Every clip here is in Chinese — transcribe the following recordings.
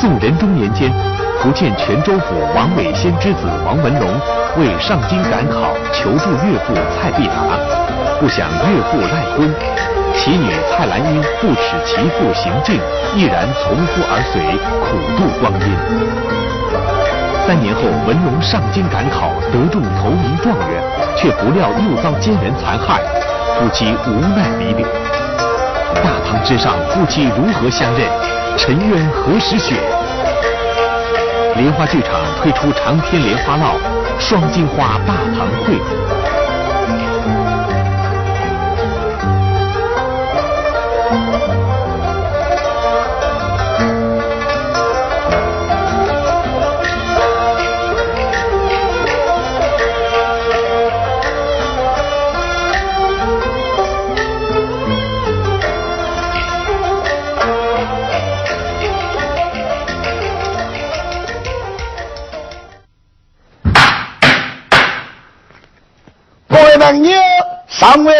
宋仁宗年间，福建泉州府王伟先之子王文龙为上京赶考，求助岳父蔡必达，不想岳父赖婚，其女蔡兰英不耻其父行径，毅然从夫而随，苦度光阴。三年后，文龙上京赶考，得中头名状元，却不料又遭奸人残害，夫妻无奈离别。大堂之上，夫妻如何相认？沉冤何时雪？莲花剧场推出长篇莲花烙《双金花大堂会》。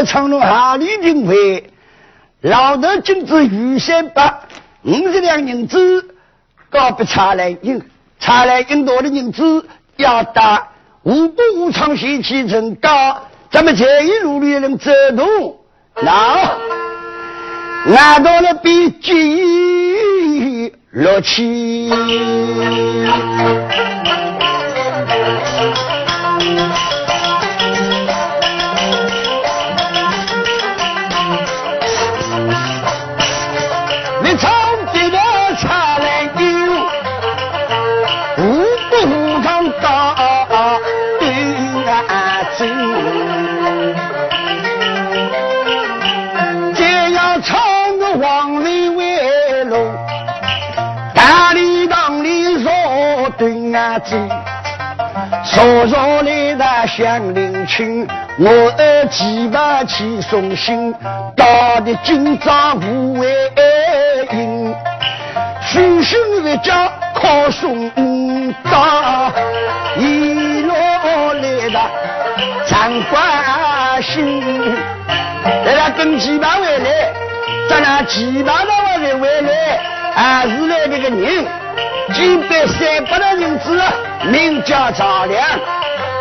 长隆下里定会，老头金子预先把五十两银子交给查来银，查来银多的银子要打五步五场先起成高，咱们这一路里人走动，那俺到了比金乐起。乡邻亲，我几把起送信，打的今朝无为应，父兄一家靠送到，一路来的常关心，来了跟几把回来，咱俩几把的回来，还是来这个人。几百三百的银子，名叫赵良。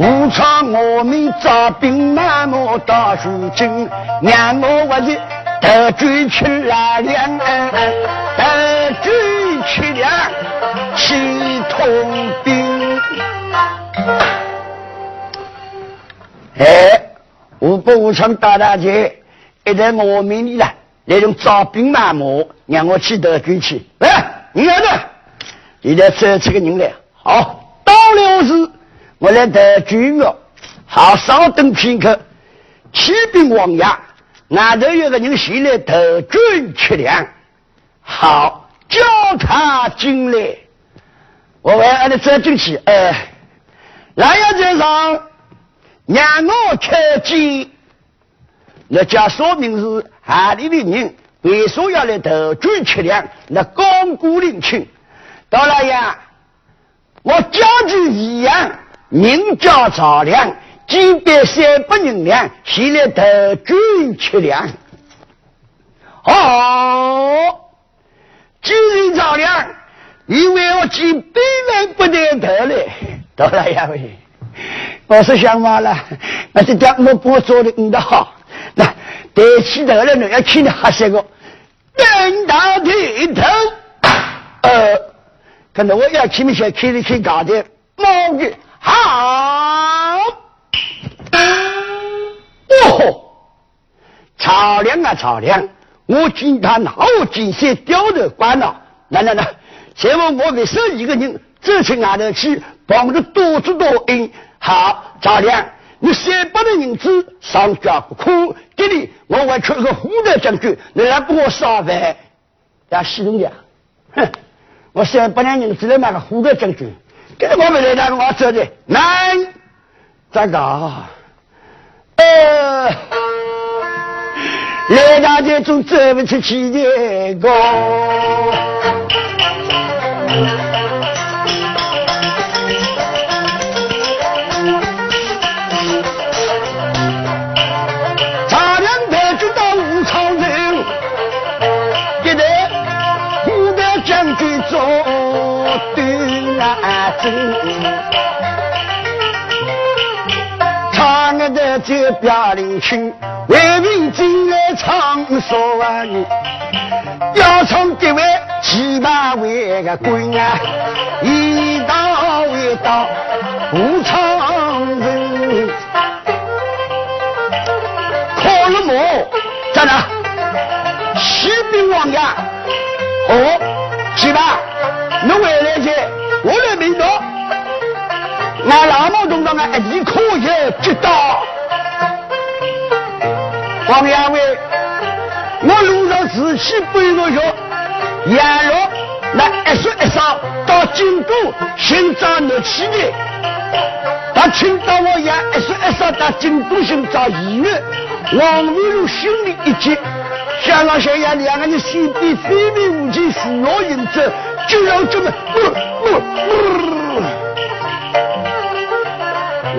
到。武昌我们招兵买马到如今，让我我的得罪去来两岸，得罪去两去通兵。哎，我不武昌大大姐，一在我命里了，那种招兵买马，让我去得罪去。来，你来的，现在这这个人来，好，到了是。我来得军乐，好稍等片刻。启禀王爷，俺这有个人前来得军吃粮，好叫他进来。我为俺的走进去，哎，来呀，先生，让我看见。那家说明是哪里的人？为啥要来投军吃粮？那光顾领亲，到了呀，我家具一样。名叫赵良，几百三百银两，现在得军吃粮。哦，既然赵良，你为我几百万不得得嘞？到了呀喂，我是想嘛了，那这家我不做的你的好，那得起头了呢，要请你喝些个，等到剃头，呃，可能我要请你先开的去搞的，毛的。好，哦，曹良啊，曹良，我见他拿我金线吊着关了，来来来，现在我为少一个人走去外头去，帮着多做多恩。好，曹良，你三百的银子上交不苦，给你，我还缺个副的将军，你来帮我烧饭，要洗东家，哼，我三百两银子来买个副的将军。给我们来打个话说的，来，咋搞？呃，来大街总走不出去的个。唱的这表林群，为民进来唱说万年，要唱这位七八位个官啊，一道一道不唱人，可了么？在哪？启禀王爷，哦，七八，你回来去。我来明道，俺老毛同志啊，一可以知道。王爷为，我路上自己背着学，沿路那一说一晌到京都寻找你去的。他听到我也一说一晌到京都寻找医院，王维禄心里一急，想了想呀，两个人心比非命无情，扶摇迎走。就要这么，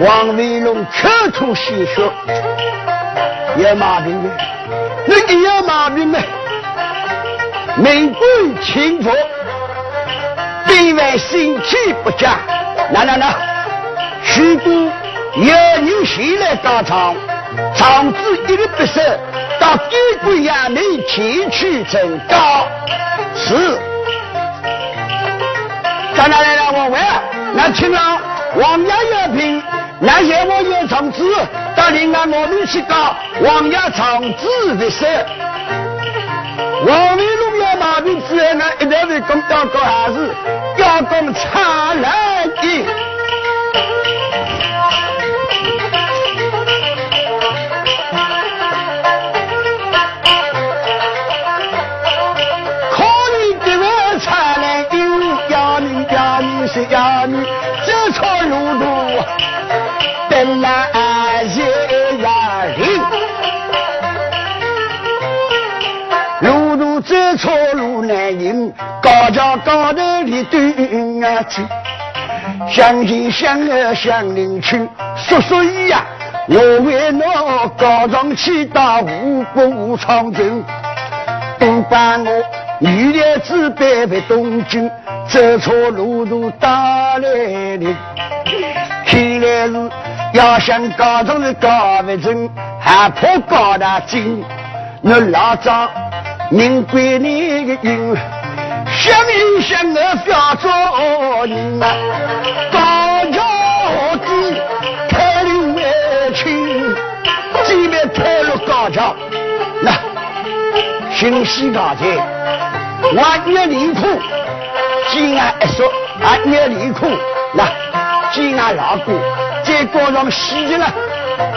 王维龙口吐鲜血，有毛病没？你有毛病没？民贵轻浮，地位心气不佳。来来来，许多有人前来打场，场子一个不收，到地贵衙门前去呈告。是。来来来来，我问，那听了王爷有评，那些我有长子，到另外我们去搞王爷长子的事。王维龙有毛病之后呢，一定会讲要搞啥事，要讲差来的。去。相亲相爱相邻去，叔叔姨呀，我为侬高上去到五谷长城，都把我女的子背回东京。走错路途打来的，看来是要想高中的高不成，还怕高大精。那老张明归你的运，相依相爱不要做人啊！高桥子开路为亲，前面开了高桥，那新西大街万年离谱。鸡鸭一说，啊，捏里苦，那鸡鸭老苦，在高上洗去了，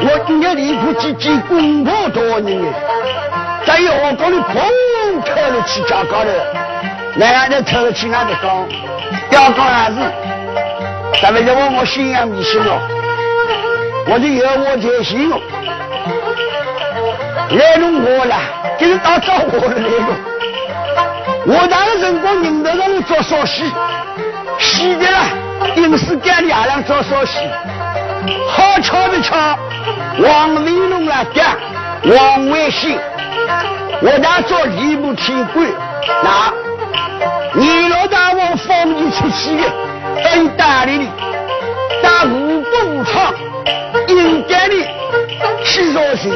我捏里苦几几公婆多人呢？在要高里砰开了去家高头，那样的偷去那的讲，要讲啥子？咱们就问我信仰迷信了，我就有我才信了。来弄我了，就是打招呼的那个。我大的辰光，人头上做烧戏，戏的啦，影视界里阿亮做烧戏，好巧不巧，王维龙来讲，王维新，我那做礼部天官，那你老大王放你出去的，很大力的，打五谷无常，应该的去做事，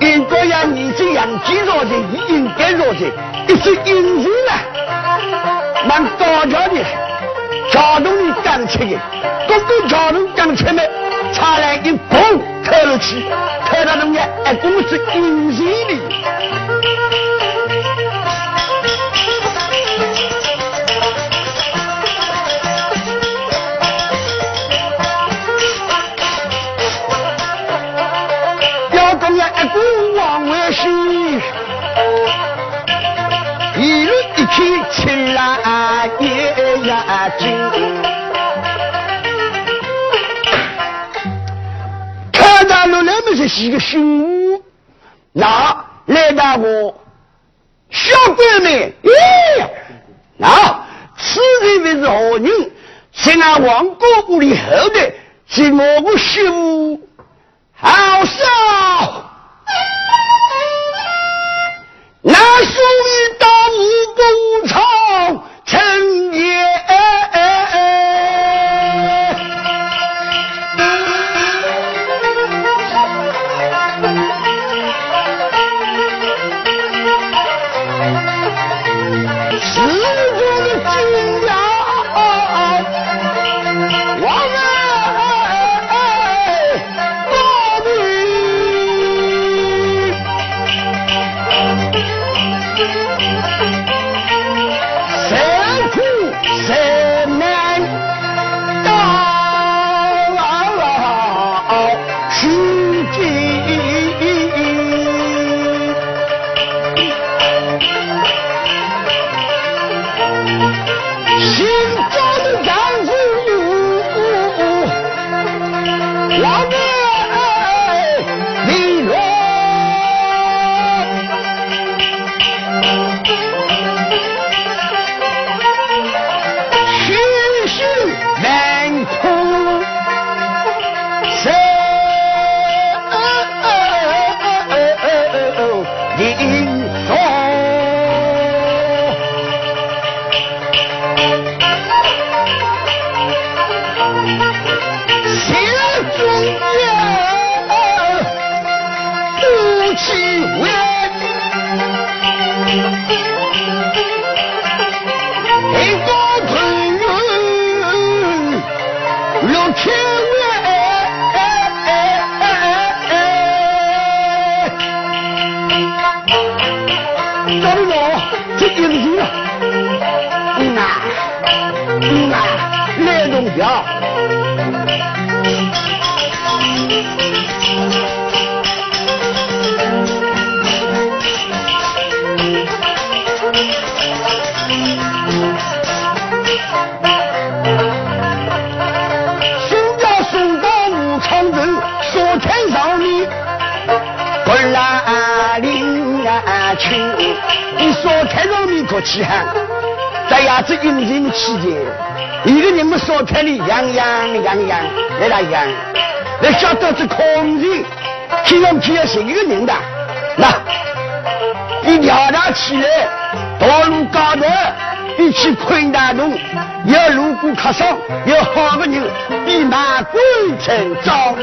应该要你这样去做事，应该做事。一是英雄啊，蛮高调的，桥洞里刚出的，公公桥洞刚出来，差来一砰跳了去，跳到中间，哎，公是英雄的。往外西。一路一起青蓝夜呀静，几个新物，那来到我小官们，咦，那此人为是何人？是俺王哥屋里后代，是我个媳妇，好少。那属于到武功场要路过客商，要好个人比马鬼成长。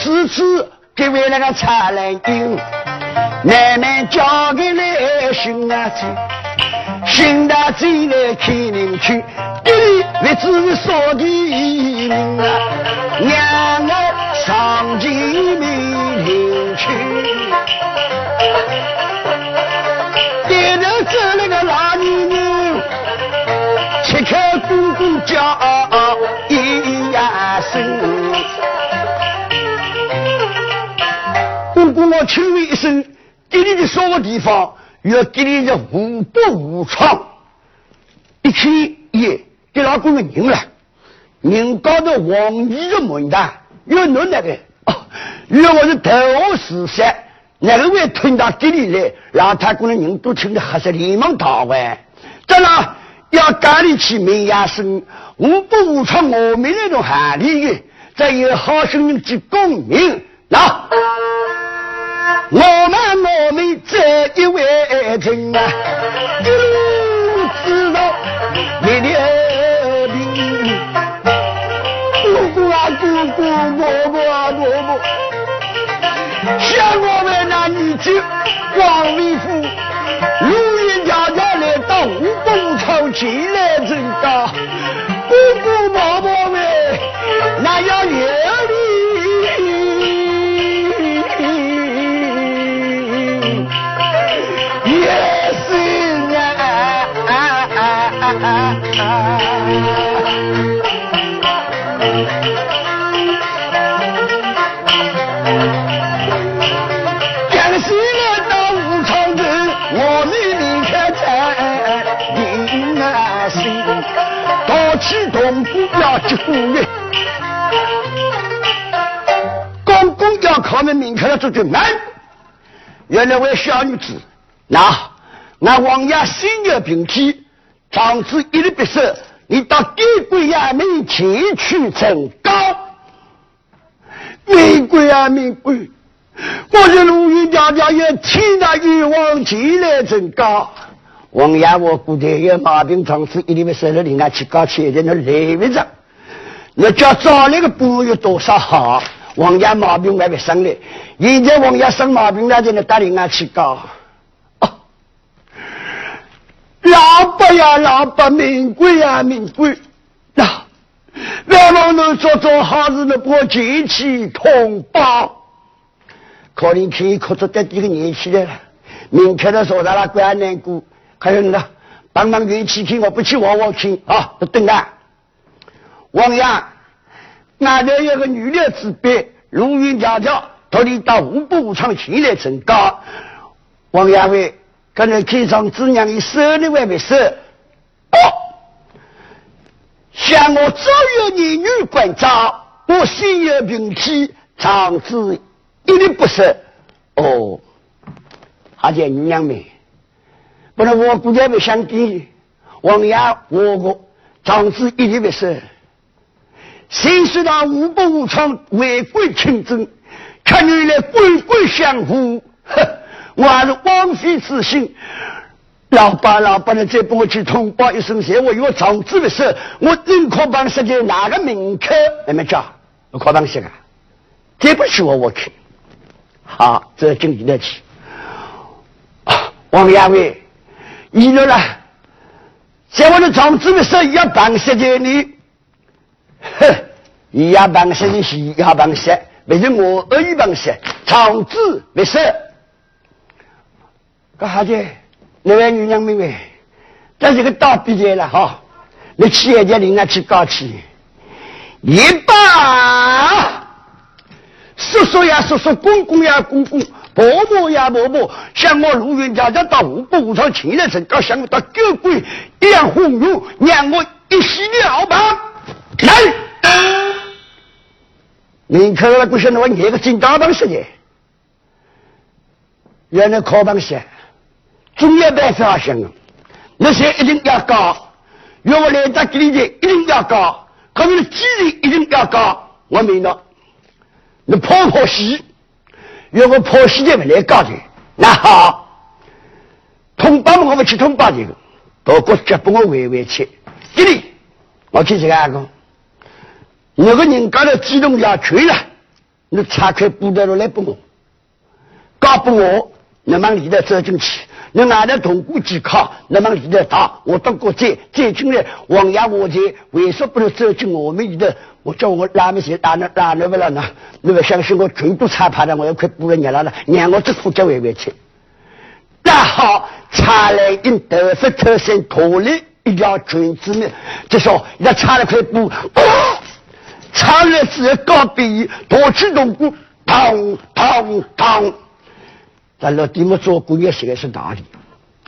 此次给为那个茶来丁，慢慢交给来新啊子，新大嘴来开领去，弟弟为自己说的名啊，娘啊上进没领去，爹头走那个老女人，切口公公叫一呀声。我请问一声，给你的什么地方？要给你的无不无窗。一看，耶，给老公的人了，人高头黄衣的门的，要侬那个，哦，要我是头号死杀，哪个会吞到这里来？让他姑娘人都听得吓死，连忙逃完。这了，要赶你去门牙生，无不无窗，我们那种喊里的，再有好生人去公明，那。我们我们这一位亲啊，一路知道你的病，姑姑啊姑姑，伯伯啊伯伯，像我们那年纪，王维夫，如今家家来到五朝前来参加，姑姑妈妈们，那要远离。Ah, ah. 江西来到武昌镇我离开启动国家救援公公要考门离开了这就门原来我小女子那那王爷心有平替长子一律必胜你到帝国衙门前去呈告。名贵啊名贵，我是陆云家家也听到玉王前来呈告。王爷，我估计有毛病，长子一律别舍了，另外去搞钱的那来不着。那叫找那个补有多少好？王爷毛病还没生嘞，现在王爷生毛病了，就能打另外去搞。老伯呀，老伯，名贵呀，名贵！那，来往能做做好事，能把亲戚同胞，可能可以哭出这几个年纪来了。明天的说他那怪难过，还有呢，帮忙运气去，我不去，我我去啊，都等啊。王爷。那里有个女的之辈，如云家家，托你到五步武场前来呈告。王亚伟，刚才开上子娘你收了还没收？哦，像我早有年女关照，我心有病体，长子一律不收。哦，还见女娘们，不然我估计没想给王亚我我长子一律不收。谁说他无不无常违规清正，看你来规规相护，哼！我还是枉费之心。老爸老爸，你再帮我去通报一声，谢我有长子的事，我宁可帮设计哪个名客？你们讲，我可帮写啊？对不起我，我去。好，这经理的去。王亚伟，你了啦？在我的长子的事要帮设计你。哼，你要办事的是要办事，为是我恶意办事，长子没事。干啥子？那位女娘妹妹，这是个大比赛了哈！你去人家领他去搞去，一把叔叔呀叔叔，公公呀公公，伯母呀伯母，像我陆云家家到五百五场请来成，搞像我到酒鬼一样红油，让我一洗了吧。来，你看那不晓得我捏个金大本事的，原来考本事，总要办法想啊，那些一定要搞，要我来打给你的一定要搞，可你的纪律一定要搞，我明了，你跑跑戏，要我跑戏的不来搞的，那好，通报我们去通报这个，到国家帮我回回去，给你，我去这个阿公。那个人搞了机动下去了，你拆开布袋来不我，搞不我，你们里头走进去，你外头通过机考，你们里头打，我到国再再进来，王爷我在，为什么不能走进我们里头？我叫我拉没些拉那拉那不了呢？你不相信我全部拆趴了，我要快补了热了了，让我这副脚回回去。那好，拆来因头发头身脱离一条裙子呢，就说要拆了块布。查了之后，告别，夺取铜鼓，砰砰砰！咱老弟们做工业实在是哪里，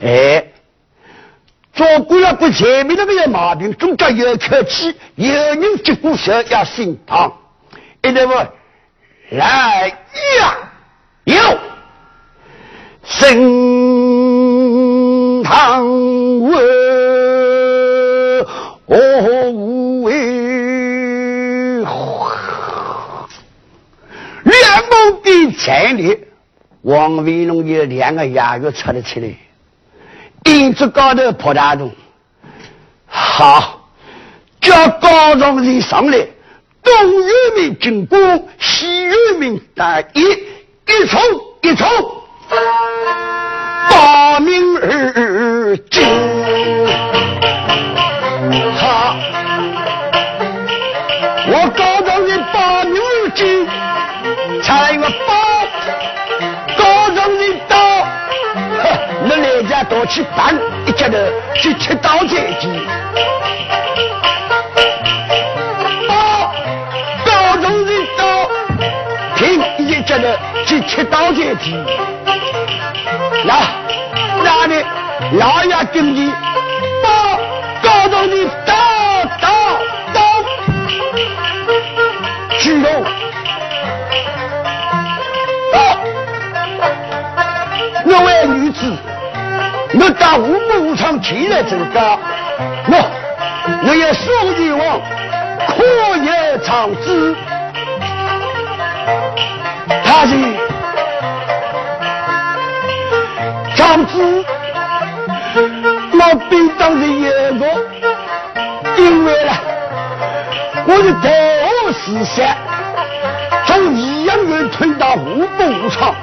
哎，做工业不前面那个有毛病，中间有口气，有人接过手要心疼，一定不来呀，有。心疼我哦。比前里，王维龙有两个牙月出了起来，顶子高头破大洞，好，叫高中人上来，东岳民进攻，西岳民打一，一冲一冲，大明而进，好，到去办，一家头去吃刀菜去。刀刀中的刀，凭一家头去吃刀菜去。来那里老爷跟你刀刀中的刀刀刀，举哦。那位女子。我到五武场进来这个，我我也说欲望，可也长子，他是长子，我便当是一个，因为呢，我的头思想。从益阳院推到五步武场，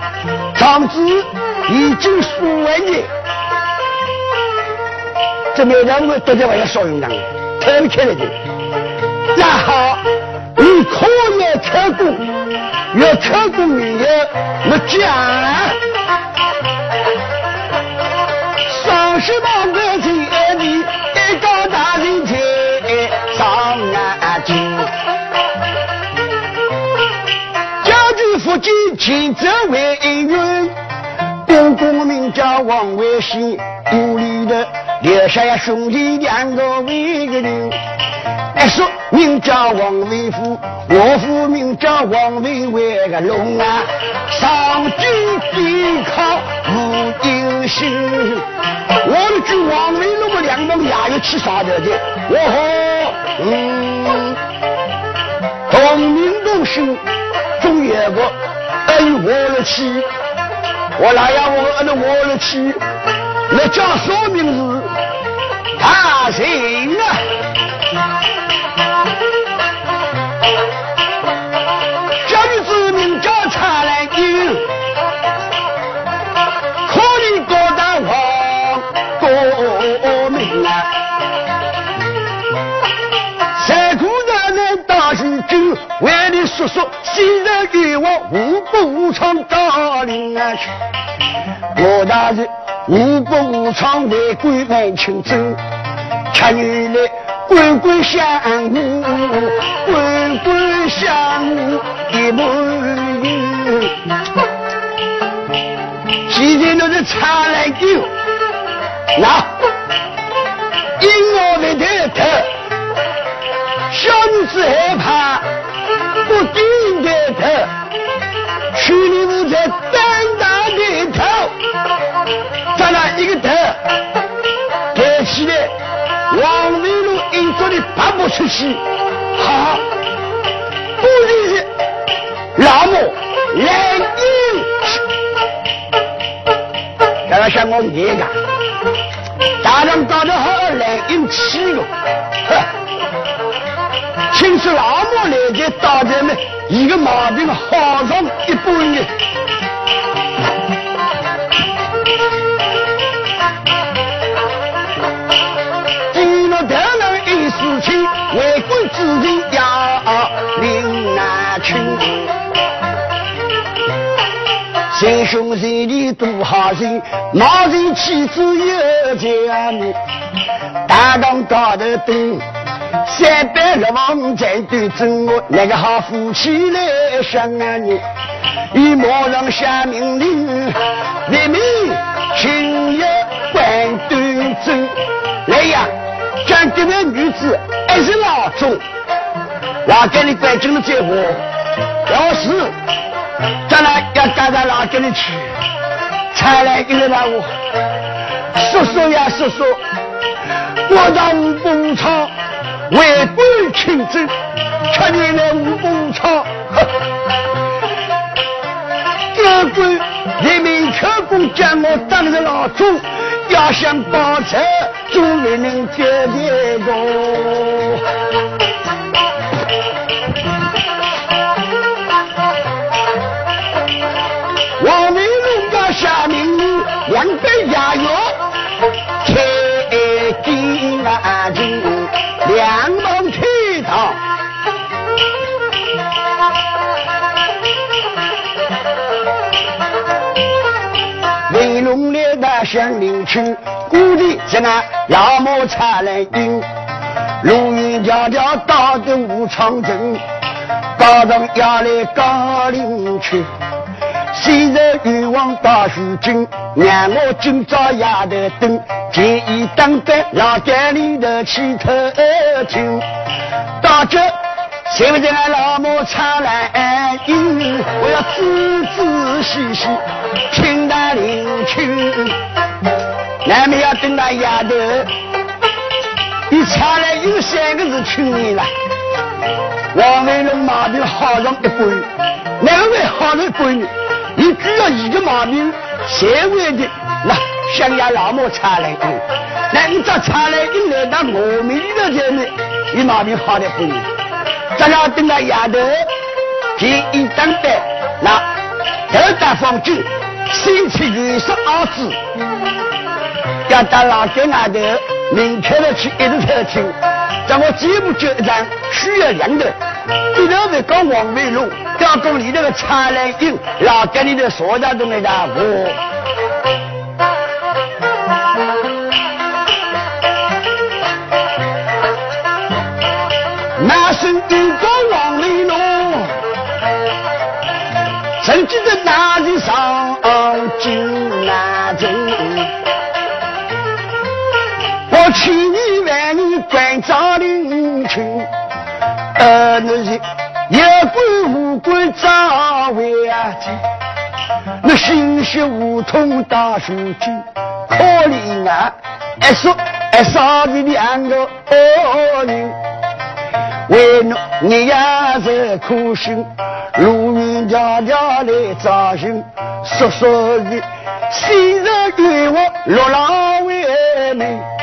长子已经数万年，这每两个都在外头少用两个，太起来的。然后你可以考过，要考过没有？我讲，三十八个天地，一个大人天上南京。父亲亲自为人，公公名叫王维新，屋里的留下兄弟两个为个人。一说名叫王维富，我父名叫王维为个龙啊，上京抵抗无英雄。我的句王维龙的两帮也有去杀的的，我和嗯，同名同姓。总有个哎我了去，我哪样我俺那我了去，那叫说明是他行啊！为你叔叔。今日与我五步长打领啊去，我大人五步长为归门请走，七年来官官相护，官官相护一门友。现在那是差来酒，那因我的头头，小女子害怕。不顶的头，去年我才单大的头，咱俩一个头抬起来，往内路硬着的爬不出去。好，不是老母来硬，刚刚像我爷个，大人搞得好来硬气了，哼。听说老母来的大人们，一个毛病好上一半呢。今了得了一事情，为官之人要领难去。贤兄贤弟多好心，毛人妻子有家母，大当高头灯。三百六王在对阵我，那个好夫妻来相你，与马上下命令，人民请要管端正。来呀，将这位女子还是老钟，我给你管正了这话，要是将来要带到哪给你去，才来一个让我说说呀说说，我到五步场。为官清正，却念来无功唱。这官人民可公将我当成老祖，要想报仇，总没能解决过。王明龙家下命令，两百牙药，开金安金。两梦去逃，为龙来到乡邻去，故地是那老母差来迎，路云迢迢到的武昌镇，高堂要来高陵去。昔日欲望大书经，让我今朝丫头等，建议当在老街里头去偷听。到这现在俺老母唱来音，我要仔仔细细听他聆听。难免要等那丫头，你唱来有三个字听你了。王维龙马病好上一半，哪个会好上一半呢？你只要一个毛病，谁会的？那想要老母唱来，那你这唱来音来到我们的这里，你毛病好的不？咱俩等那丫头，提一张单，那头大方酒，先吃元十二子。要到老街外头，明天的去一直偷听。在我节目就一张需要两的，一头是讲王维龙，要讲里头的茶来音，老跟你的所长中的大我。那是一个呃，那是有官无官早为啊急，那心血无通大数据，可怜啊！一说一少的两个恶人，为侬你也是苦心，路远迢迢来找寻，说说你，昔日与我落浪为民。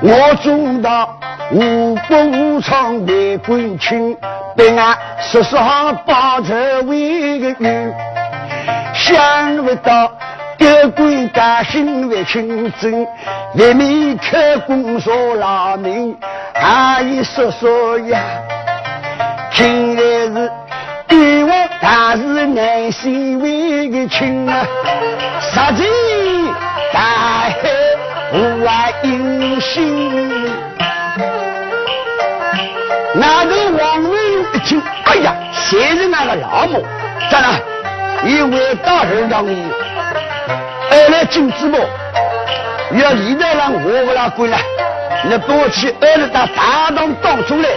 我做到无国无常为官清，被俺说说好报仇为个冤，想不到德官甘心为清正，为民刻功说劳民，还一说说呀，听来是对我大是内心为个亲啊，杀尽大海。无外英雄，那个王维一听，哎呀，现在那个老母，咋了？一位大人让你二来金子么？要李大人我不拉滚了，你帮我去二来到大堂当中来，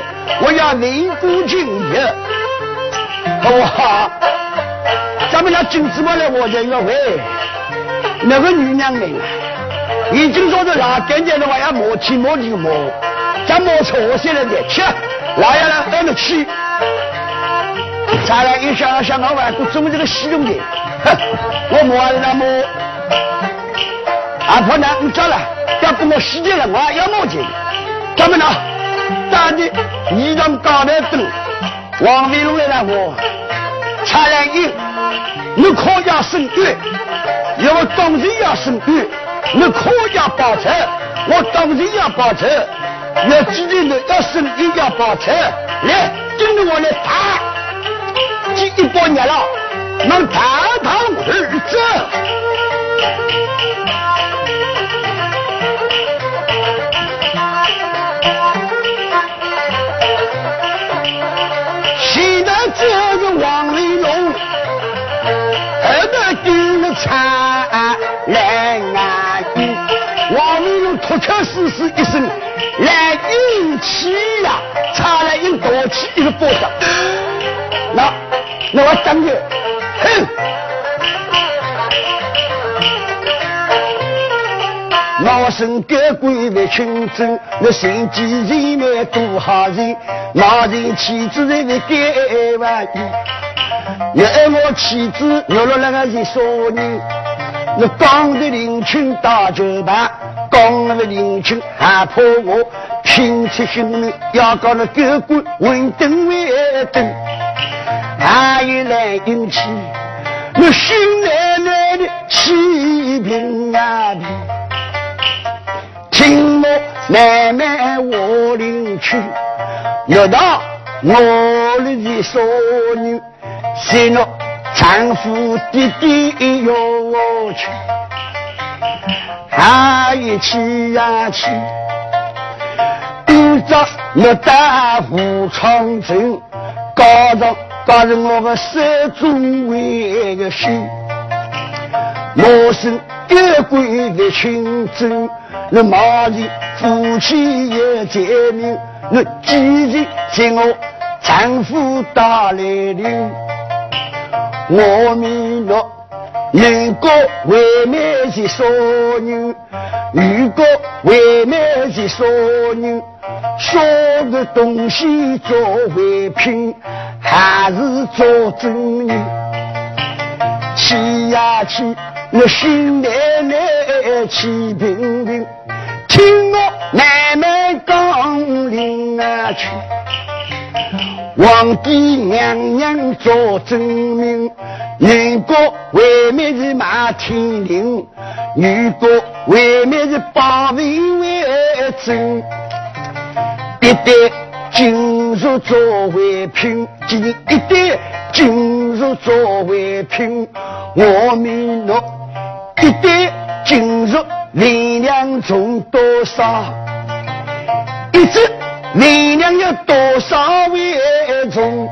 我要名不敬业，好不好？咱们那金子么来，我这个喂，那个女娘们。已经说是老干净的话要磨起磨就磨，再磨错些了的，去老爷呢挨着去。再来一想想老外，都中这个西东的，哼，我磨完了磨，阿婆呢你走了，要跟我洗的了，我还要磨去。咱们呢，大的衣裳高头灯，王维龙来了我，差来一，你可要生育，要我当然要生育。你可要报仇，我当然要报仇。要记得你要生一要报仇，来跟着我来打，这一百年了，能堂堂而走。不可思议一声，来运气呀！差来用大气一个巴掌，那那我等你，哼！老身个鬼为群众，那心机人面多好人，老人妻子人为改万一，要爱我妻子，要了那个一少年，那刚的领群打酒吧。刚那个领情还怕我拼出性命，要搞那狗官稳登为登，还有来运气，那新奶奶的欺平啊平，听我慢慢我领去，要到我里的少女，是那丈夫弟弟要我去。他一起呀去，遇着那大虎长城，搞着搞着我个手中为个心，我是个鬼的群众，那马里夫妻也见面，那几日见我丈夫打来临，我们若能够为妹是少人，如果为妹是少人，少个东西作为凭，还是做真人？去呀去，我心奶奶气平平，听我慢慢讲领啊去。皇帝娘娘做证明，如果外面是马天灵，如果外面是保卫为真，一旦进入作为品，今一旦进入作为品，我们若一旦进入力量中多少，一直。你娘有多少为重？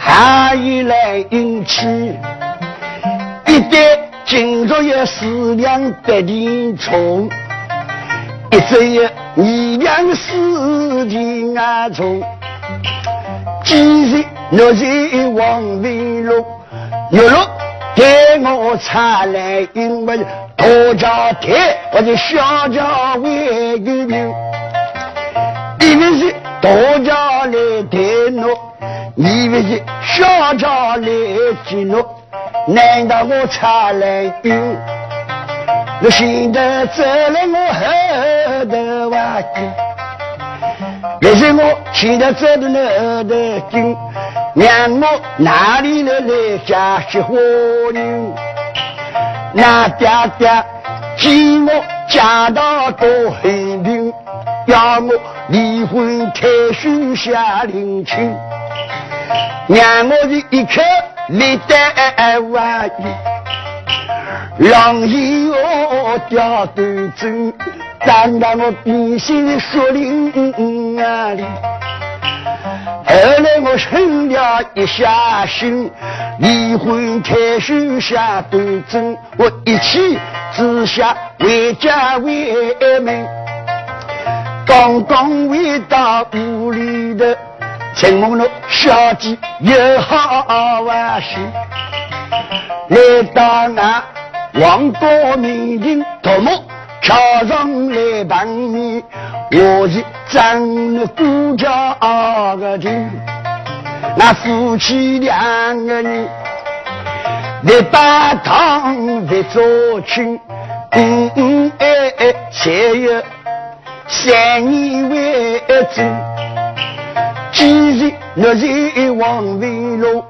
还以来运气，一旦进入有思量得的重，一直有力量事情啊重。既然若是王文龙，玉龙给我查来，因为多家天或者小家为个名。大家来抬我，以为是小家来接我，难道我差来丢？我现在走了我后头挖井，但是我现在走的那后头井，让我哪里来来家些花牛？那爹爹见我家道多很贫。要我离婚，太虚下领情，让我的一颗历代万亿，让以我掉断针，但让我必须说灵啊里。后来我狠了一下心，离婚太虚下断针，我一气之下回家为门。刚刚回到屋里头，陈梦露小姐有好玩心，来到那王国民庭，托梦桥上来碰面，我是真的顾家个亲，那夫妻两个人来把汤来做亲，嗯嗯哎哎，才有。三年为证，今日若是王文龙，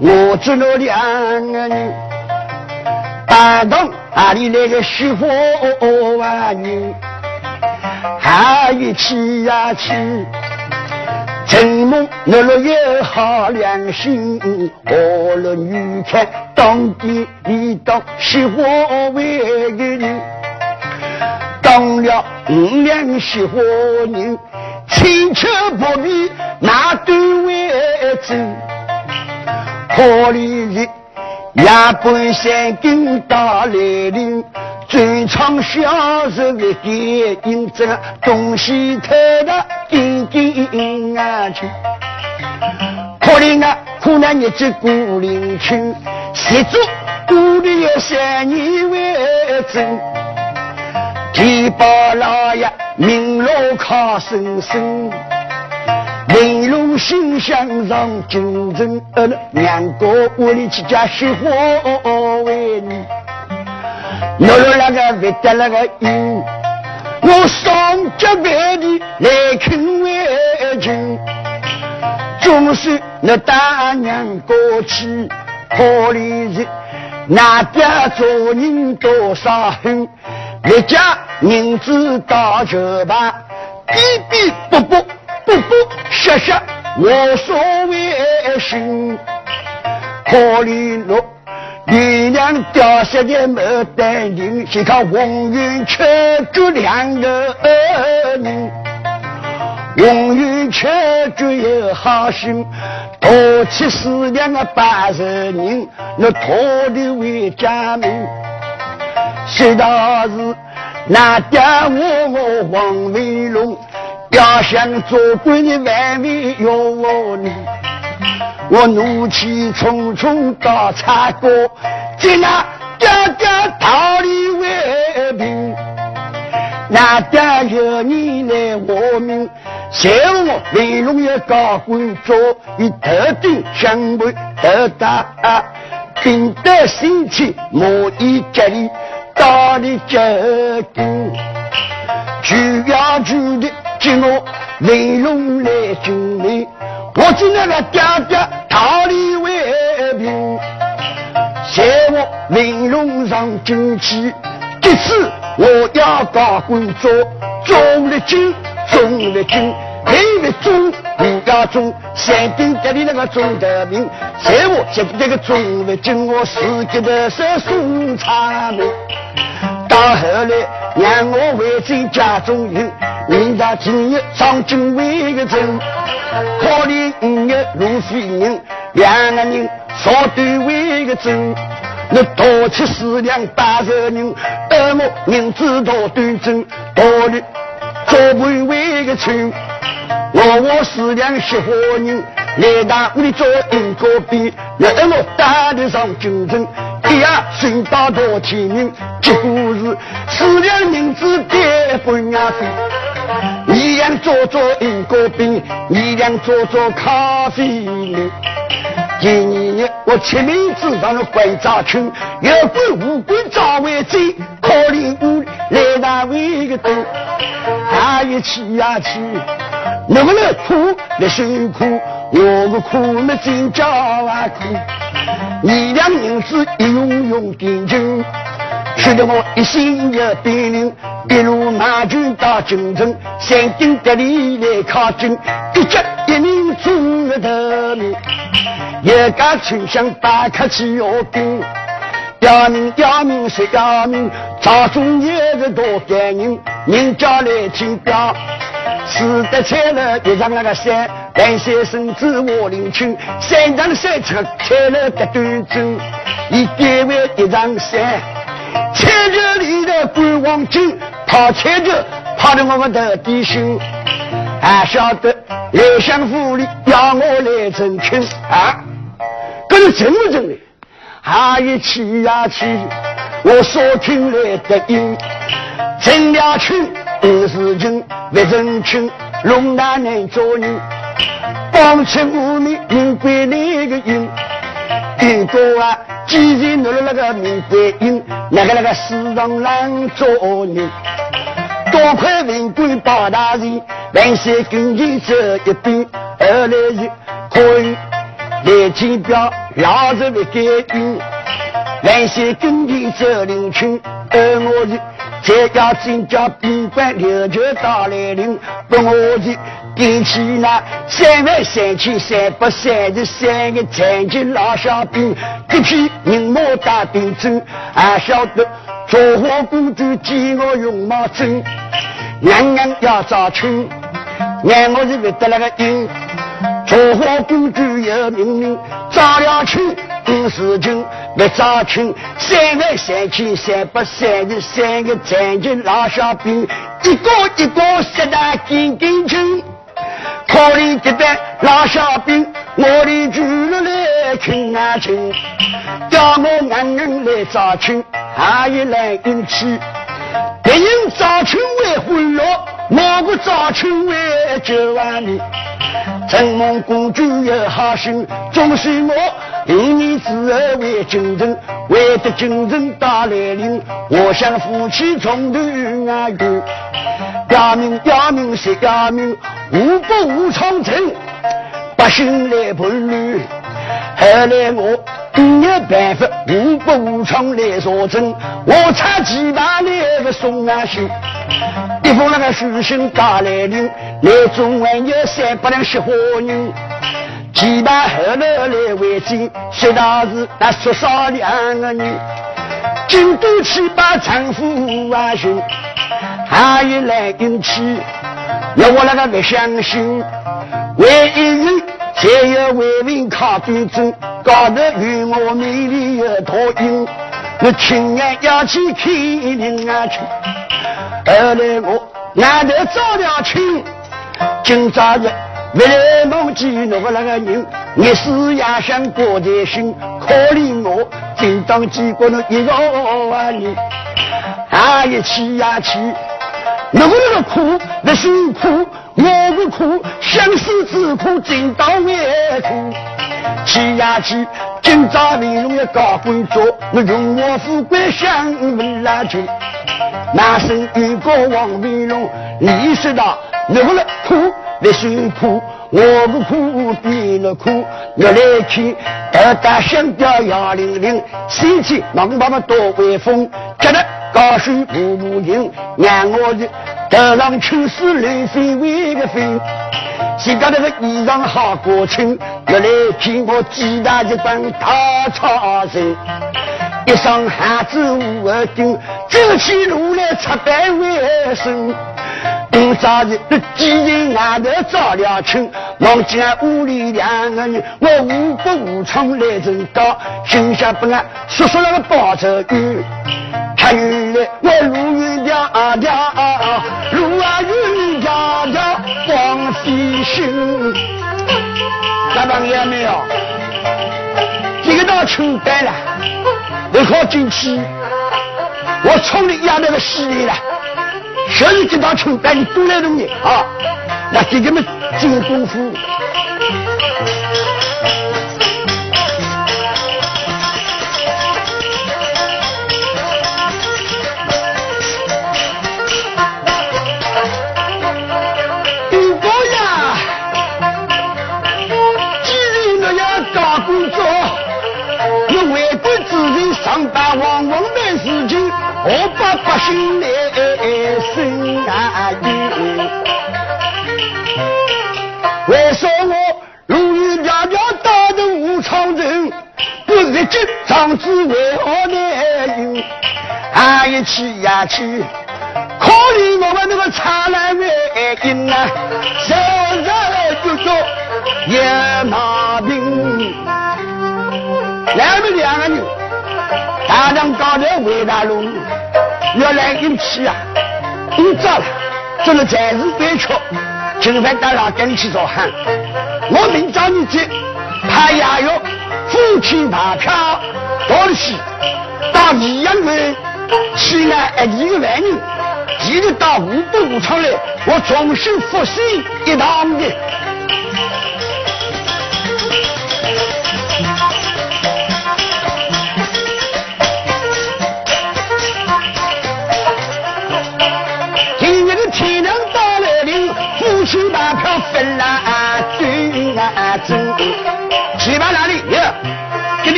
我只那两个人，大堂哪里来个媳妇玩人？还一起呀起，陈梦那若有好良心，我了女看当爹你当媳妇为个人。当了五两媳妇人，千秋不比那对为真。可里日夜半三更到来临，专唱小时的电影这东西偷的紧紧啊去。可怜啊，苦难日子过临去，十足过的有三年为真。提拔老爷，名落靠声声，心想上京城，娘哥屋里去家媳妇为你，落了那个别得那个音，我上脚拜的来肯为亲，总是那大娘过去，可怜人，那边做人多少狠。一家人子打球吧，比比不不不不谢谢我所谓心，可怜我力量掉下的没得人，先靠红云却住两个人，红云却住有好心，多起四两个八十人，那托的为家门。是道是那爹我我王维龙要想做官的万万要我你，我怒气冲冲到茶馆，见那家家逃离为兵，那家有你来我命，谢我为荣也高官做，以特定相位得大，兵得心气莫以吉利，大力结根，需要注的。今我玲珑来军里，我今那个爹爹逃离为兵，谢我玲珑上进去，这次我要搞工作，中了军，中了军，每个中不要中，山顶这里那个中的名，谢我这个中了军，我四级的是送茶名。到后来，让我回在家中营，明朝今日上京为个真，可怜五月如飞人，两个人少对为个真，你多吃四两八十人，而我明知道端正，道理做不为个亲。我我四两十花人，来到屋里做一个兵，让我打得上军阵。一呀，寻到多天明，结果是四两银子跌半呀飞。一样做做一个兵，你俩做做咖啡人。第二日，我七名子上了关闸村，有官无官早为贼，可怜我来大为个灯，还一起呀起。我们来苦来辛苦，我个苦那真叫啊苦。一两银子一用用点金，使得我一心要兵临，一路马军到京城，山顶这里来靠近，一脚一命中了头名。一家村乡打客气要兵，要命要命是要命，朝中一个多感人，人家来听表。吃得菜了，一上那个山，万岁圣旨我领情，山上山车开了个端正，一点为一张山，菜着里的官王军，跑菜着跑的我们的弟兄，还晓得刘相府里要我来成亲啊，可是真不真的？还一起呀去，我所听来的音，成了亲。五事情为人情，龙难难做人，帮出无名名归那个音。一个啊，既然了那个名归音，那个那个世上难做人。多亏文官包大人，万岁跟前这一边，二来是可以来见表，老子为改运。万岁跟前这领情，而我是。再要增加兵官六九大来临，不我的点起那三万三千三百三十三个残疾老小兵，一批人马大兵阵，还晓得做火公主见我容貌真，娘娘要招亲，娘我是不得那个应。做火公主有命令，招了亲。五事情来招亲，三万三千三百三十三个残疾老小兵，一个一个十大紧紧亲。可怜这般老小兵，我的主人来亲啊亲，叫我男人来招亲，还一来运气。别人招亲为婚乐，我不招亲为九万里。承蒙公主有好心，总是我一年之后为京城，为得京城大来临，我想夫妻从头啊有，要命要命是要命，无不无长城，百姓来陪侣。后来我没有办法，无不无常来作证，我差几把那个送啊信。一封那个书信打来临，来中还有三百两雪花银，几把后来来为证，说到是那说少两个人，京都七把丈夫啊兄，还有来运气，要我那个不相信，为一人才有为民靠边站，搞得与我美丽有投影，我亲眼要去看人啊去。后来我难得找了亲，今朝日未来梦见那个那个人，日思夜想过在心，可怜我今朝见过那一个人，啊一气呀气，那个那个苦，那辛苦，我不苦，相思之苦，今朝也苦。气呀气，今朝面容要高贵做，我荣华富贵享不来去。男生遇过王维龙，你说道，那个苦，那辛苦，我不苦，别人苦。我来看，二大香调杨玲玲，身体忙把么多威风，觉得高手步步赢，让我的头上秋水流水为个飞。谁家那个衣裳好过称，要来看我几大一段大长身，一双汉子五二顶，走起路来出白为生。今早日这几人外头照了亲，望见屋里两个人，我无不无从来人高，心下本来叔叔那个包着鱼，他原来我路远迢迢，路啊远迢迢往西行。看到没有？这个到秋干了，你靠进去，我冲你压那个溪里了。小你这道秋干，你多来容易啊！那给他们进功夫。上班往往的事情，我把百姓来生啊忧。为说我如遇迢迢大的武昌人，不日进长子为何难有？啊一起呀去，可怜我们那个长来为因呐，生日就叫也马病，来们两个人。大江高头回大路，要来一起啊！你走了，这个暂时别吃，今晚到老跟去做汉。我明朝你去，派衙役夫妻买票到西，到宜阳门去来一个万人，一直到五百五场来，我重新复习一趟的。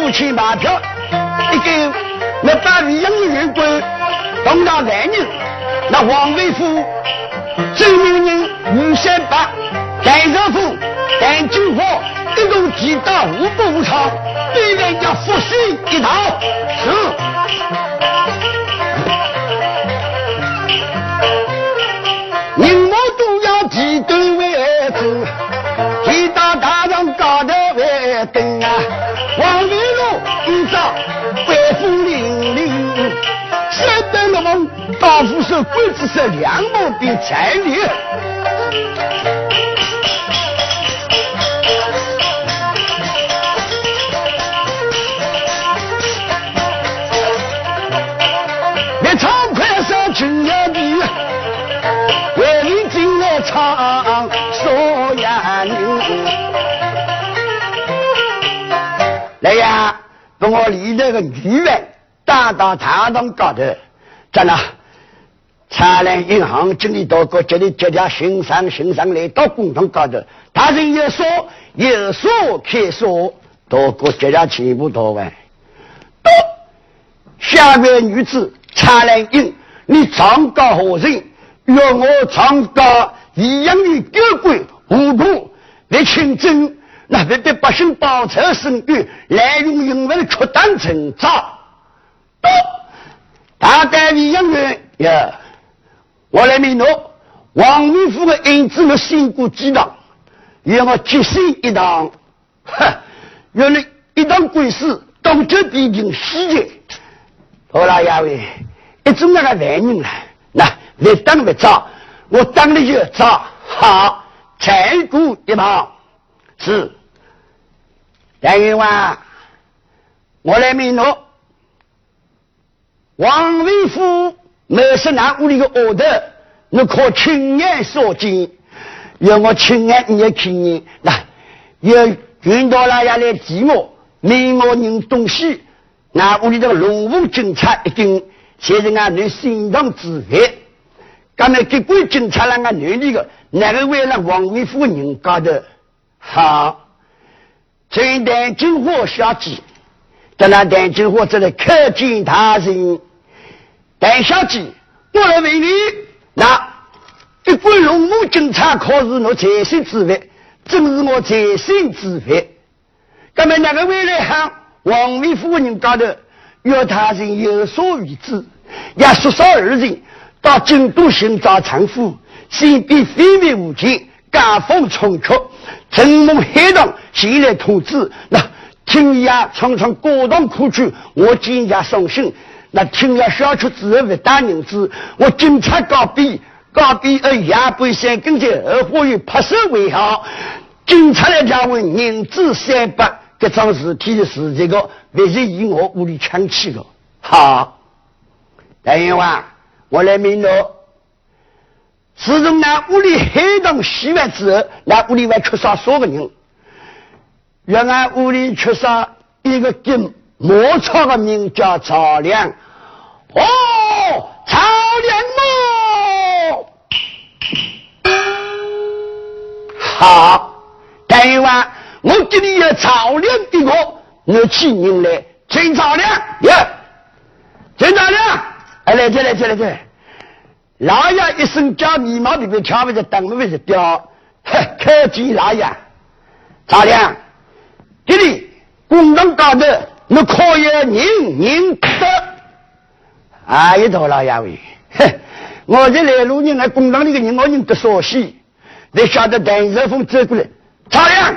给你父亲把票，一个那把一样的员工，碰到男人，那王维夫、周明人、吴三八、戴少夫、戴金花，一同提到五百五场，对人家复习一套，是。几对为夫手刽子是两目并才女。一场快上军要比。唱说呀你，来呀，把我里头个女人带到堂堂高头，在那灿烂银行经理到国这里接点欣赏欣赏来到工厂高头，大人有说有说开说，到国接点全部到完。到下面女子灿烂银，你长高何人？要我长高？一样的高贵无度，为清真，那为对百姓报仇伸冤，滥用英文出单成造。大单位养员呀，我来命诺，王明夫的儿子们辛苦几趟，要我接手一趟，哼，原来一趟官司，当这必定死的。好了，亚伟，一种那个男人了，那越当越早。我当的就早，好，再顾一旁。是，杨云万，我来命诺。王为夫没是那屋里的恶德，你可亲眼所见。要我亲眼你也看见，来，要云到那样来寂寞，没我人东西，那屋里的龙凤警察一定现在俺女心脏之血。刚才给鬼警察那个女的个，那个为了王为夫人搞的，好，陈丹金火小姐，在那丹金火这里可见他人。戴小姐，我来为你，那一关龙母警察可是我在心之费，正是我在心之费。那么那个未来行王维夫人高头，约他人有所预知，也说少二人到京都寻找丈夫，身边非微无钱，家风重缺，正梦黑洞前来通知，那听呀常常过动苦楚，我今家送信。那听了小曲之后为大人子，我警察告别，告别而也不想跟着二货与拍手为好。警察来讲问人质三百，这桩事体的是这个，不是以我屋里抢去的。好，大员外，我来明了。自从那屋里黑洞洗完之后，那屋里还缺少少个人？原来屋里缺少一个金。莫草的名叫曹亮，哦，曹良么？好，台湾，我给你要曹良一个，我请人来，请曹良，耶，请曹亮，哎，来这来这来来，老爷一声叫，眉毛里边跳不着，灯不着掉，嘿，可见老爷，曹良，这里工人高的。那可以人人得，啊，一头老爷喂，哼，我这来路人，那工厂里的人，我认得熟悉，你晓得邓日峰走过来，朝阳，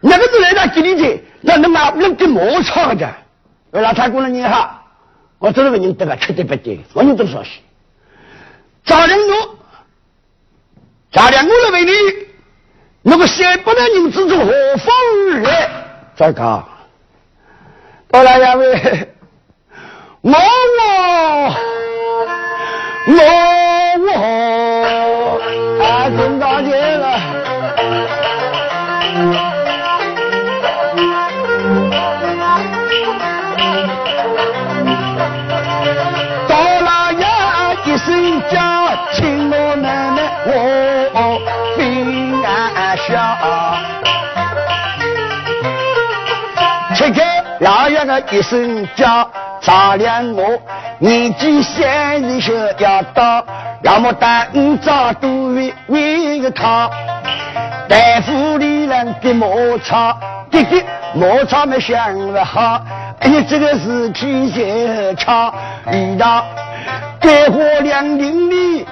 那个是来到吉利街，那那嘛那跟磨草的，为老太姑娘你好，我这个人得个吃得不得，我认得熟悉，朝阳我，朝阳我来问你，那个三百的人之中何方而来？糟糕。到了两位，我我我我啊，真大姐了。老爷的一声叫，丈量我年纪三十小要到，要么带五丈多为为个他，大夫里人给磨草，弟弟磨擦没想不好，哎呀这个事情就差，遇到干活两邻里，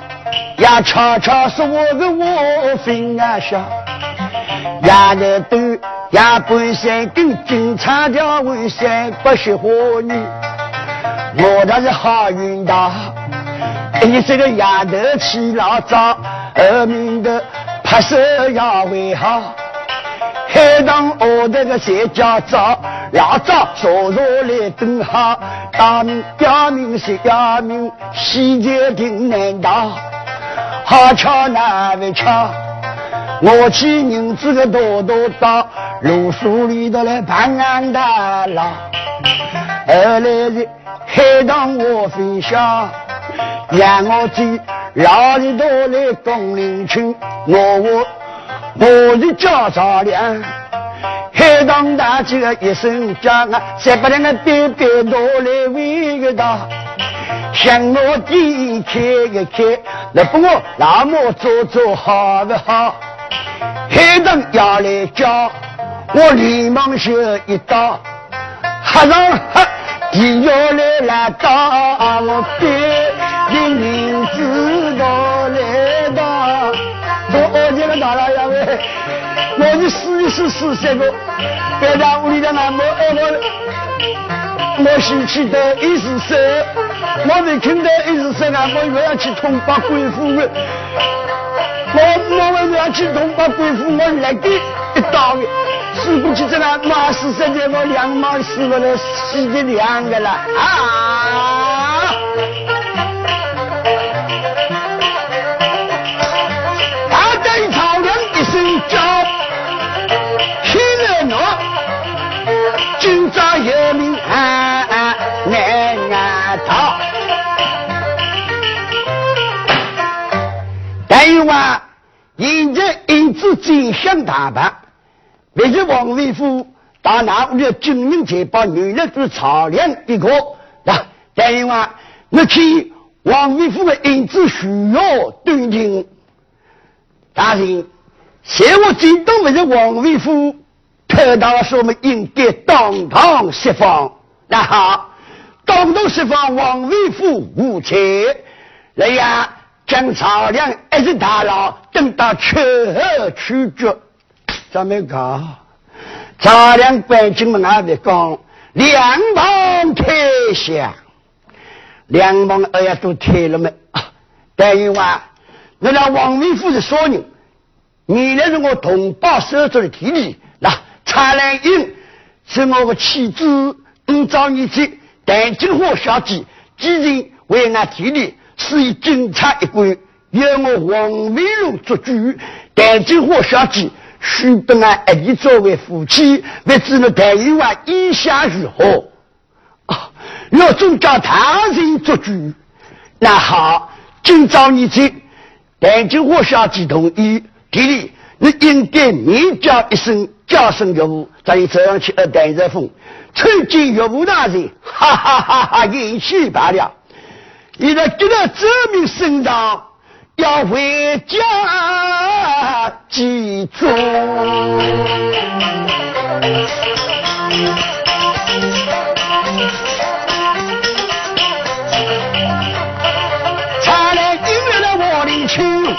呀悄悄说我个我分啊下。丫头都也不想跟警察调为三不是花女，我倒是好运大。你这个丫头起老早，后面的拍手要为好。海棠我这个谁家早，老早坐坐来等好。大明表明是表明，细节挺难道？好巧难为巧。我去人子个多多到路树里头来盘安大牢，后来的海棠我分享，让我去老里头来共领群，我我我的叫丈量，海棠大姐个一声叫啊，再把两个别别多来围个到，向我低开一开，那不我那么做做好不好？海棠要来叫，我连忙修一刀，黑上黑，地要来来打我爹，你名字到来打，我二姐个大老爷们，我你试一试试三个，别让屋里的那么二我，我先去到一十三，我没听到一十三啊，我又要去通报贵妇了。我我我要去东北贵妇，我来给一刀的，死不去这个马死生在我两毛死了了，死的两个了啊！大胆草亮一声叫，听了我，今朝有命啊难难逃。但有啊，现在因此真相大白，为是王维夫到那屋里军人才把女人都草量一个啊。但有啊，我去王维夫的因子需要断定。大人，现我惊动为是王维夫，特大说我们应该当堂释放。那好，当堂释放王维夫无罪。来呀！将曹良一直打牢，等到秋后处决。咱们讲，曹良关进门外面讲，两旁退下，两旁二呀都退了没？等于话，那那王维夫是啥人？你那是我同胞手中的弟弟，那查兰英是我的妻子，五朝年纪，但金花小姐，几人为俺弟弟。是以警察一关，由我王维荣做主，但金花小姐许本俺一起作为夫妻，不知那谭玉华意下如何？啊，若总叫他人做主，那好，今朝你去，但金花小姐同意，弟弟，你应该面叫一声，叫声岳父，再走上去二单热风，参见岳父大人，哈哈哈哈，演戏罢了。你在给他证明身上要回家记住。查来今日的我领亲，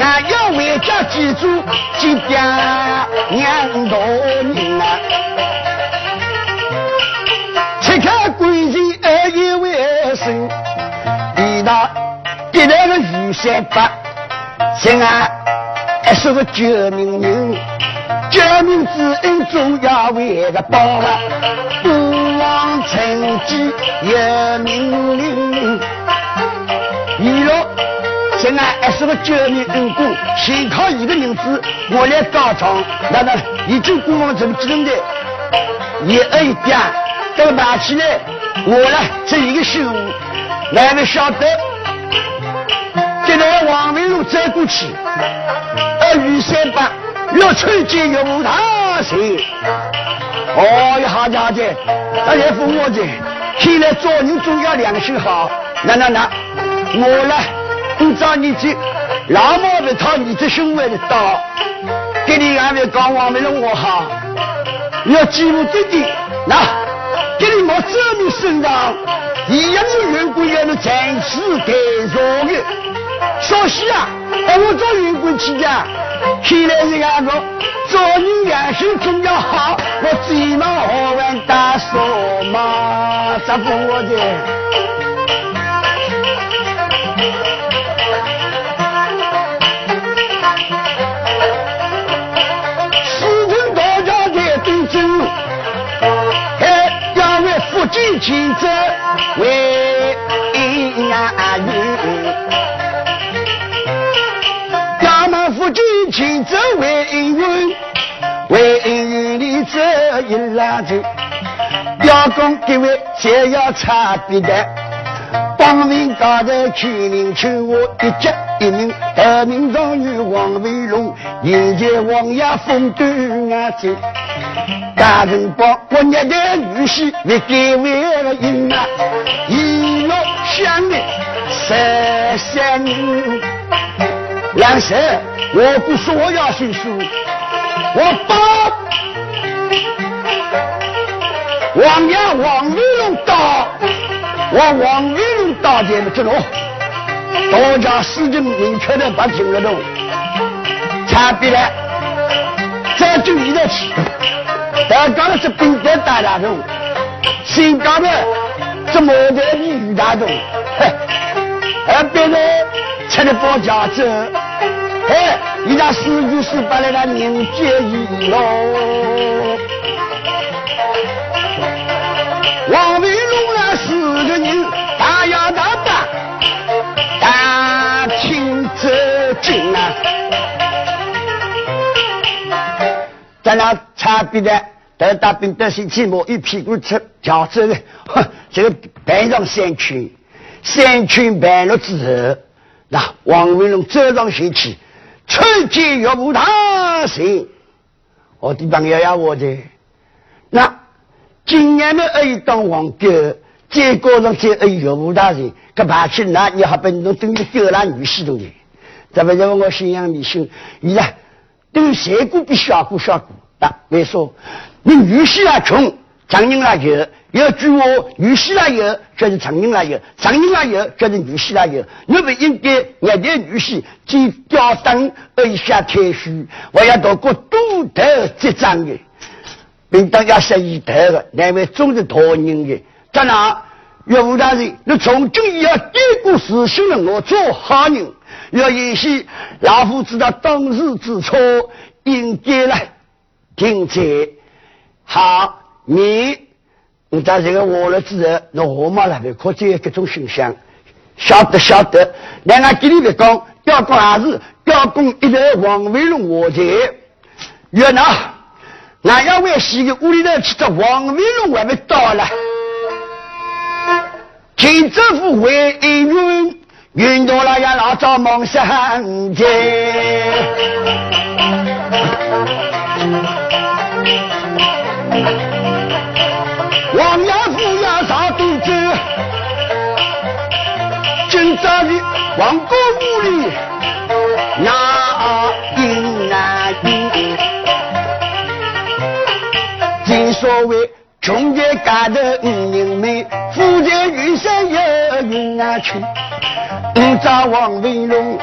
俺要回家记住，记家娘多年敌来个雨山伯，心啊还是个救命人，救命之恩总要为个报啊！不忘曾经有命令，一路心啊还是个救命恩公，先靠一个名字，我来告状，那那已经过往成几年的，也一点。这个拿起来，我呢这一个失误，哪位晓得？接着王文龙走过去，二雨三八，越穿进越无他谁？哦呀，好家伙，大家扶我去！看来做人总要良心好。那那那，我呢，按照你去老毛病他你这胸怀的刀，给你安排讲王文龙我好，要记录这点，那。给你莫证明身上一样的员工要能暂时改造的，小西啊，我做员工去讲，看来人家说做人良心总要好，我最忙好玩大嫂嘛，咋不我的？一拉走，要讲各位就要差别的，光明高头去领求我一家一命，得名状元王维龙，迎接王爷封端啊走。大人帮我捏的女婿为给为了赢啊，一路相恋三三年。两神，我不说我要姓苏，我帮王爷王维龙到，我王维龙到这之路，大家事情明确的把听得懂，差别了，再就一在起。刚刚是兵在大大中，新疆的是毛在比雨大中，嘿，而别人吃的包饺子，嘿，你那四句十八来那凝结一喽。王维龙那四个人，大摇大摆，大清走进啊。在那差别的，得大兵得心寂寞，一屁股吃脚走的，哼，这个排上三圈，三圈排了之后，那王维龙走上前去，吹剑岳母大神，我的朋友呀，我的那。今年的二当皇哥，再高上再二岳母大人，可爬起那你还不能等于丢了女婿头的？怎么认为我信仰迷信？你呢？对谁姑比小姑小姑啊？没说，你女婿啊穷，长人啊有，有句话，女婿啊有，就是长人啊有，长人啊有，就是女婿啊有。你不应该让的女婿既吊灯而下太虚，我要到过多头结账的。并当要十一头的，两位总是大人的。在哪？岳父大人，你从今以后颠过事情了，我做好人。要演戏，老夫知道当时之错，应该来停止。好，你你在这个完了之后，那我马那边可见各种形象，晓得晓得。两个给你们讲，要讲还是要讲一代王维龙我在越南。俺要为洗个屋里头去，这王维龙还没到了。秦政府为云云到了也，老早梦想间。王亚夫要上都州，今朝的王公屋里那所谓穷在家头五人美，富在云山有云啊去。五朝王文龙，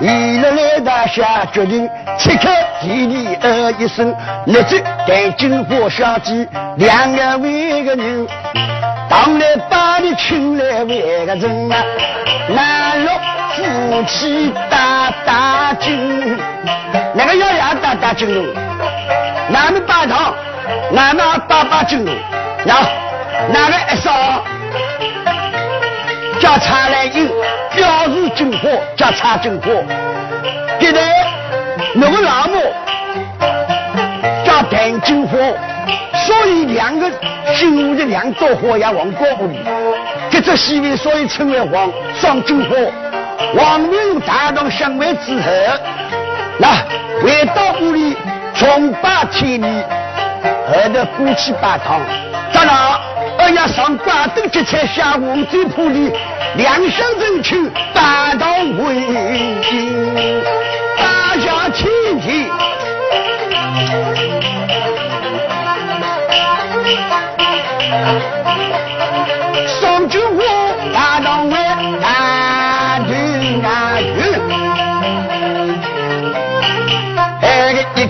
一日来大下决定，切开地里呃一声，立即带金火相机，两个为个人，当来把你请来为个人啊，南路夫妻打打金，那个要要打打金喽，南门八堂。俺们八八九，那哪个一烧，叫茶来饮，表示进货，叫茶进货。现在那个老母叫谈进货，所以两个新屋的两朵花呀，往高屋里，这只戏位所以称为黄双进货。王明大堂相位之后，那回到屋里，重拜天地。后头过去拜堂，咋了？二爷上挂灯结彩下黄嘴铺里，两相争取大道为敬，大家亲亲。双军火大道为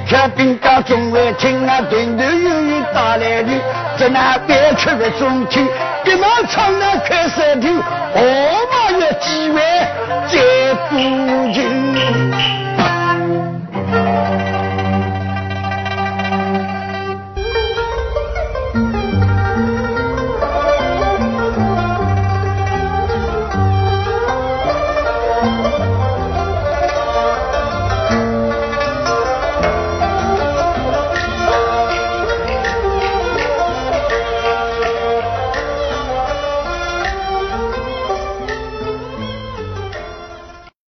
看兵家中外听那团头圆圆打来的，在那边吃的中听，急忙唱那开山听，我们要几万再不行。